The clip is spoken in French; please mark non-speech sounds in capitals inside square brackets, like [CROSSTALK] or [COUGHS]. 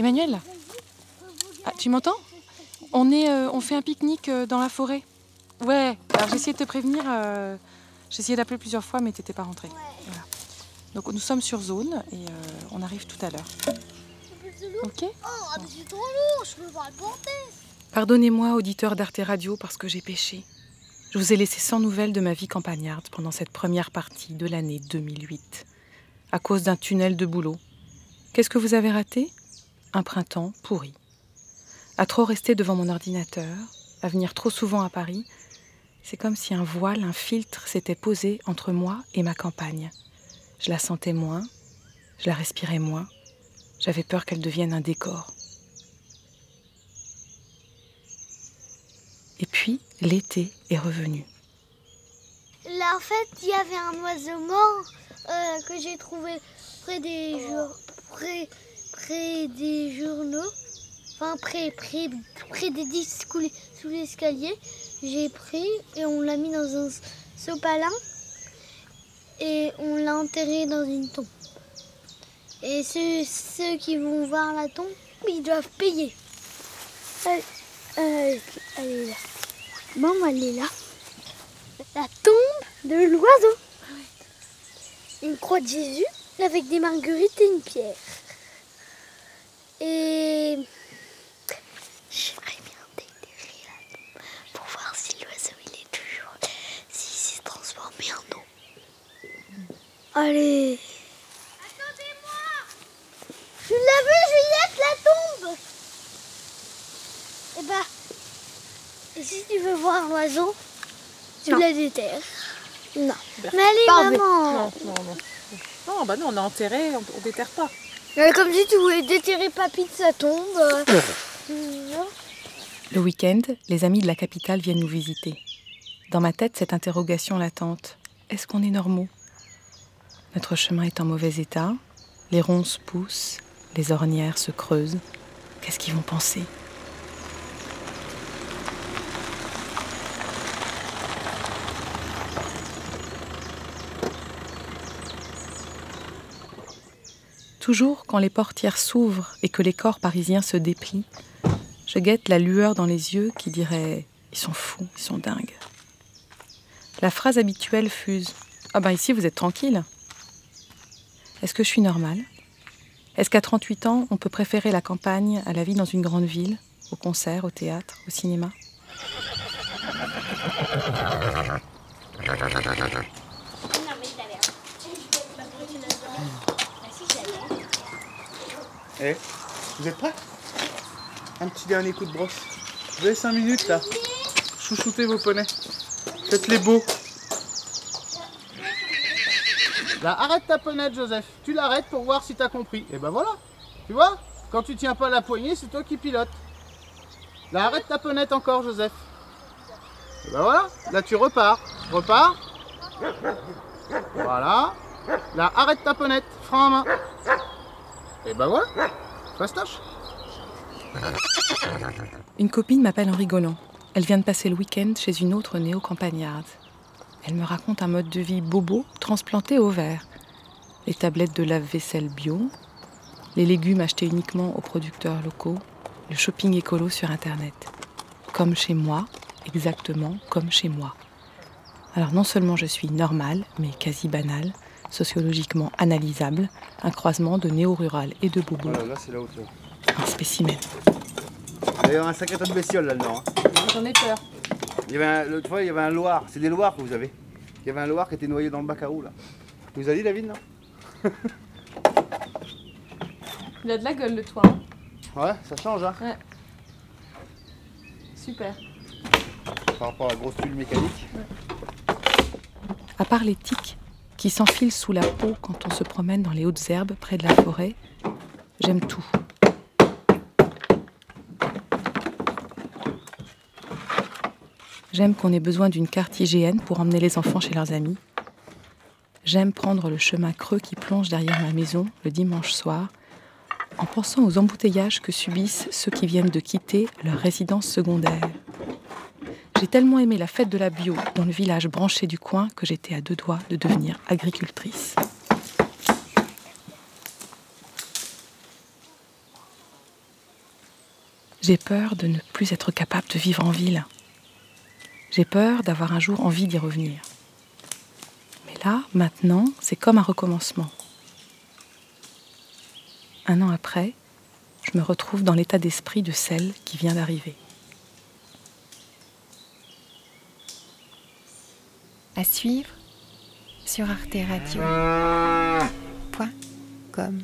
Emmanuel ah, Tu m'entends on, est, euh, on fait un pique-nique euh, dans la forêt. Ouais, alors j'ai essayé de te prévenir. euh, j'ai essayé d'appeler plusieurs fois, mais t'étais pas rentré. Voilà. Donc nous sommes sur zone et euh, on arrive tout à l'heure. Ok Oh, mais c'est trop lourd, je peux pas le porter. Pardonnez-moi, auditeur d'Arte Radio, parce que j'ai péché. Je vous ai laissé sans nouvelles de ma vie campagnarde pendant cette première partie de l'année 2008, à cause d'un tunnel de boulot. Qu'est-ce que vous avez raté? Un printemps pourri. À trop rester devant mon ordinateur, à venir trop souvent à Paris, c'est comme si un voile, un filtre s'était posé entre moi et ma campagne. Je la sentais moins, je la respirais moins, j'avais peur qu'elle devienne un décor. Et puis, l'été est revenu. Là, en fait, il y avait un oiseau mort euh, que j'ai trouvé près des, jour- près, près des journaux. Enfin, près, près, près des disques sous l'escalier. J'ai pris et on l'a mis dans un sopalin. Et on l'a enterré dans une tombe. Et ceux, qui vont voir la tombe, ils doivent payer. Euh, elle. Maman, elle est là. La tombe de l'oiseau. Une croix de Jésus avec des marguerites et une pierre. Et j'aimerais bien déterrer la tombe pour voir si l'oiseau il est toujours, s'il s'est transformé en eau. Allez. Attendez-moi. Tu l'as vu, Juliette, la tombe Eh bah, et si tu veux voir l'oiseau, tu la déterres. Non. Mais allez, maman. non, non. Non, bah non, on a enterré, on, on déterre pas. Euh, Comme si tu voulais déterrer papy de sa tombe. euh. Non. [COUGHS] Le week-end, les amis de la capitale viennent nous visiter. Dans ma tête, cette interrogation latente est-ce qu'on est normaux? Notre chemin est en mauvais état, les ronces poussent, les ornières se creusent. Qu'est-ce qu'ils vont penser? Toujours quand les portières s'ouvrent et que les corps parisiens se déplient, je guette la lueur dans les yeux qui dirait Ils sont fous, ils sont dingues. La phrase habituelle fuse Ah ben ici vous êtes tranquille. Est-ce que je suis normale? Est-ce qu'à 38 ans, on peut préférer la campagne à la vie dans une grande ville, au concert, au théâtre, au cinéma? Eh, vous êtes prêts? Un petit dernier coup de brosse. Vous avez 5 minutes là. Chouchoutez vos poneys. Faites-les beaux. Là, arrête ta ponette, Joseph. Tu l'arrêtes pour voir si t'as compris. Et ben voilà. Tu vois? Quand tu tiens pas la poignée, c'est toi qui pilotes. Là, arrête ta ponette encore, Joseph. Et ben voilà. Là, tu repars. Repars. Voilà. Là, arrête ta ponette. Frein à main. Et ben voilà. Fastoche. Une copine m'appelle en rigolant. Elle vient de passer le week-end chez une autre néo-campagnarde. Elle me raconte un mode de vie bobo transplanté au vert. Les tablettes de lave-vaisselle bio, les légumes achetés uniquement aux producteurs locaux, le shopping écolo sur Internet. Comme chez moi, exactement comme chez moi. Alors non seulement je suis normale, mais quasi banale, sociologiquement analysable, un croisement de néo-rural et de bobo, Voilà, là c'est la hauteur. un spécimen. Il y avait un sacré tas de bestioles là-dedans. hein. J'en ai peur. Il y avait un, le- tu vois, il y avait un loir. C'est des loirs que vous avez. Il y avait un loir qui était noyé dans le bac à roue là. Vous avez dit David non? [LAUGHS] Il a de la gueule le toit. Ouais, ça change hein. Super. Par rapport à la grosse tuile mécanique. À part les tiques qui s'enfilent sous la peau quand on se promène dans les hautes herbes près de la forêt, j'aime tout. J'aime qu'on ait besoin d'une carte IGN pour emmener les enfants chez leurs amis. J'aime prendre le chemin creux qui plonge derrière ma maison le dimanche soir en pensant aux embouteillages que subissent ceux qui viennent de quitter leur résidence secondaire. J'ai tellement aimé la fête de la bio dans le village branché du coin que j'étais à deux doigts de devenir agricultrice. J'ai peur de ne plus être capable de vivre en ville. J'ai peur d'avoir un jour envie d'y revenir. Mais là, maintenant, c'est comme un recommencement. Un an après, je me retrouve dans l'état d'esprit de celle qui vient d'arriver. À suivre sur arteradio.com.